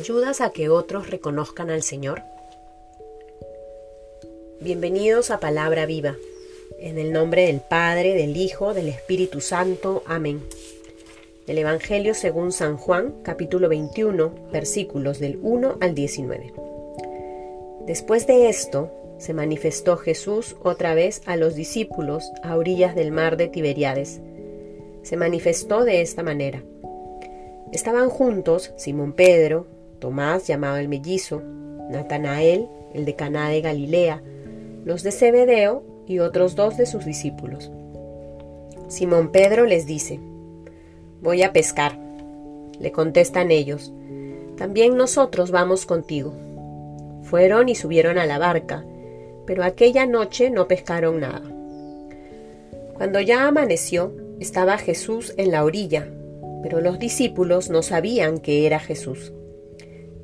¿Ayudas a que otros reconozcan al Señor? Bienvenidos a Palabra Viva, en el nombre del Padre, del Hijo, del Espíritu Santo. Amén. El Evangelio según San Juan, capítulo 21, versículos del 1 al 19. Después de esto, se manifestó Jesús otra vez a los discípulos a orillas del mar de Tiberiades. Se manifestó de esta manera. Estaban juntos Simón Pedro, Tomás llamado el mellizo, Natanael, el de Caná de Galilea, los de Zebedeo y otros dos de sus discípulos. Simón Pedro les dice, Voy a pescar. Le contestan ellos, También nosotros vamos contigo. Fueron y subieron a la barca, pero aquella noche no pescaron nada. Cuando ya amaneció, estaba Jesús en la orilla, pero los discípulos no sabían que era Jesús.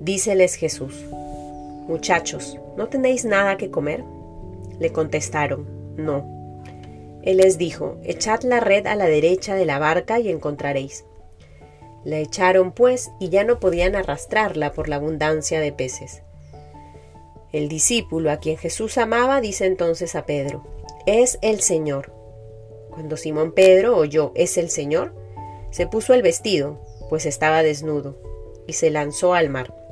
Díceles Jesús, Muchachos, ¿no tenéis nada que comer? Le contestaron, No. Él les dijo, Echad la red a la derecha de la barca y encontraréis. La echaron pues y ya no podían arrastrarla por la abundancia de peces. El discípulo a quien Jesús amaba dice entonces a Pedro, Es el Señor. Cuando Simón Pedro oyó, Es el Señor, se puso el vestido, pues estaba desnudo, y se lanzó al mar.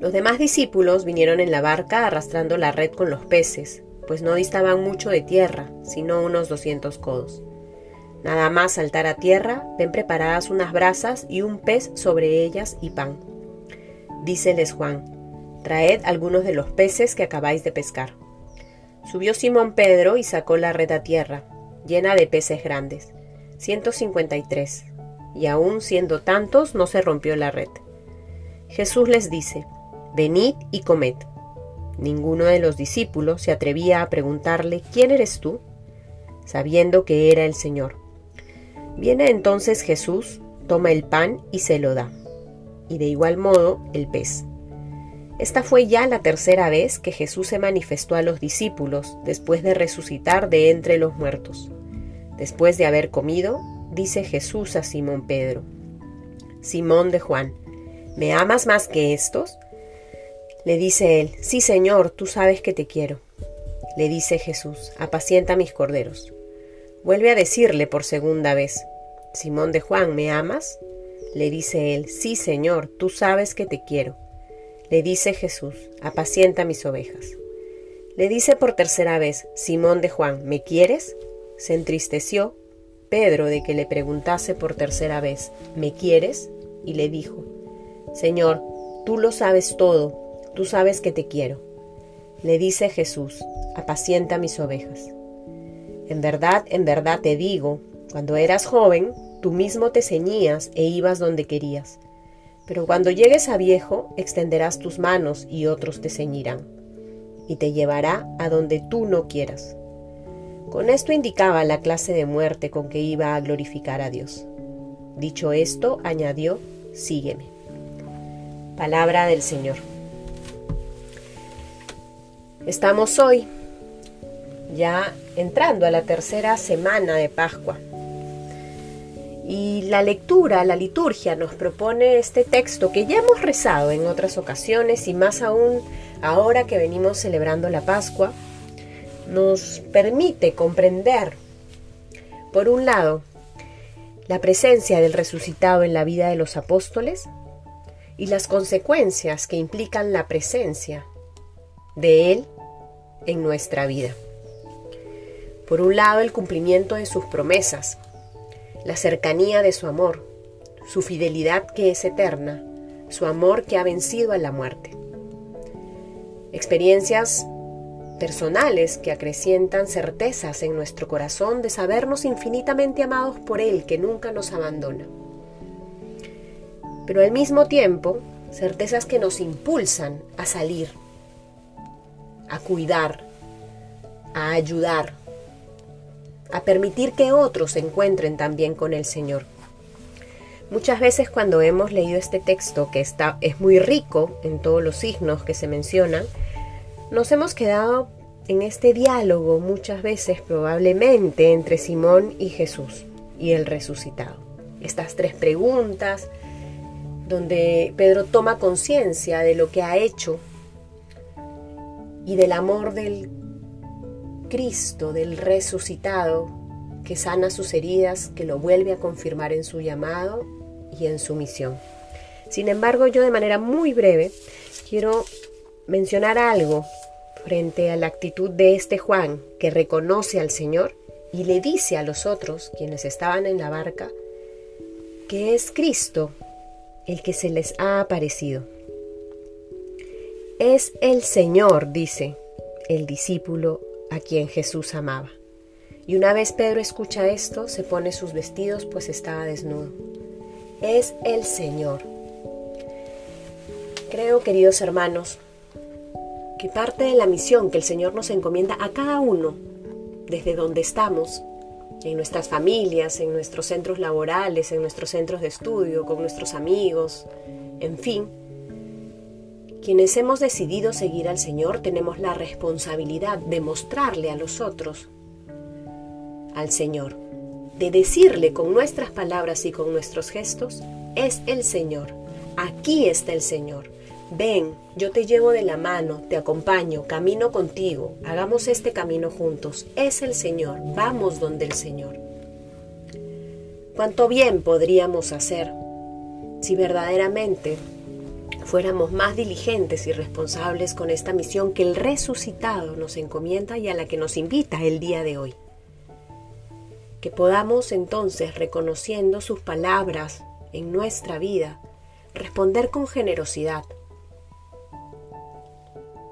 Los demás discípulos vinieron en la barca arrastrando la red con los peces, pues no distaban mucho de tierra, sino unos doscientos codos. Nada más saltar a tierra, ven preparadas unas brasas y un pez sobre ellas y pan. Díceles Juan, traed algunos de los peces que acabáis de pescar. Subió Simón Pedro y sacó la red a tierra, llena de peces grandes, ciento cincuenta y tres, y aun siendo tantos no se rompió la red. Jesús les dice, Venid y comed. Ninguno de los discípulos se atrevía a preguntarle, ¿quién eres tú? sabiendo que era el Señor. Viene entonces Jesús, toma el pan y se lo da, y de igual modo el pez. Esta fue ya la tercera vez que Jesús se manifestó a los discípulos después de resucitar de entre los muertos. Después de haber comido, dice Jesús a Simón Pedro, Simón de Juan, ¿me amas más que estos? Le dice él, sí Señor, tú sabes que te quiero. Le dice Jesús, apacienta mis corderos. Vuelve a decirle por segunda vez, Simón de Juan, ¿me amas? Le dice él, sí Señor, tú sabes que te quiero. Le dice Jesús, apacienta mis ovejas. Le dice por tercera vez, Simón de Juan, ¿me quieres? Se entristeció Pedro de que le preguntase por tercera vez, ¿me quieres? Y le dijo, Señor, tú lo sabes todo tú sabes que te quiero. Le dice Jesús, apacienta mis ovejas. En verdad, en verdad te digo, cuando eras joven, tú mismo te ceñías e ibas donde querías. Pero cuando llegues a viejo, extenderás tus manos y otros te ceñirán, y te llevará a donde tú no quieras. Con esto indicaba la clase de muerte con que iba a glorificar a Dios. Dicho esto, añadió, sígueme. Palabra del Señor. Estamos hoy ya entrando a la tercera semana de Pascua. Y la lectura, la liturgia nos propone este texto que ya hemos rezado en otras ocasiones y más aún ahora que venimos celebrando la Pascua, nos permite comprender, por un lado, la presencia del resucitado en la vida de los apóstoles y las consecuencias que implican la presencia de Él en nuestra vida. Por un lado, el cumplimiento de sus promesas, la cercanía de su amor, su fidelidad que es eterna, su amor que ha vencido a la muerte. Experiencias personales que acrecientan certezas en nuestro corazón de sabernos infinitamente amados por Él que nunca nos abandona. Pero al mismo tiempo, certezas que nos impulsan a salir a cuidar, a ayudar, a permitir que otros se encuentren también con el Señor. Muchas veces cuando hemos leído este texto, que está, es muy rico en todos los signos que se mencionan, nos hemos quedado en este diálogo muchas veces probablemente entre Simón y Jesús y el resucitado. Estas tres preguntas donde Pedro toma conciencia de lo que ha hecho y del amor del Cristo, del resucitado, que sana sus heridas, que lo vuelve a confirmar en su llamado y en su misión. Sin embargo, yo de manera muy breve quiero mencionar algo frente a la actitud de este Juan que reconoce al Señor y le dice a los otros, quienes estaban en la barca, que es Cristo el que se les ha aparecido. Es el Señor, dice el discípulo a quien Jesús amaba. Y una vez Pedro escucha esto, se pone sus vestidos, pues estaba desnudo. Es el Señor. Creo, queridos hermanos, que parte de la misión que el Señor nos encomienda a cada uno, desde donde estamos, en nuestras familias, en nuestros centros laborales, en nuestros centros de estudio, con nuestros amigos, en fin, quienes hemos decidido seguir al Señor tenemos la responsabilidad de mostrarle a los otros al Señor, de decirle con nuestras palabras y con nuestros gestos, es el Señor, aquí está el Señor, ven, yo te llevo de la mano, te acompaño, camino contigo, hagamos este camino juntos, es el Señor, vamos donde el Señor. ¿Cuánto bien podríamos hacer si verdaderamente fuéramos más diligentes y responsables con esta misión que el resucitado nos encomienda y a la que nos invita el día de hoy? Que podamos entonces, reconociendo sus palabras en nuestra vida, responder con generosidad,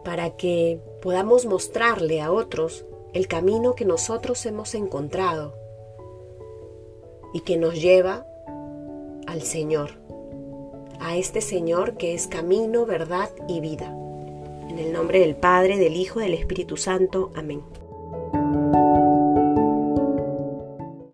para que podamos mostrarle a otros el camino que nosotros hemos encontrado y que nos lleva al Señor, a este Señor que es camino, verdad y vida. En el nombre del Padre, del Hijo del Espíritu Santo. Amén.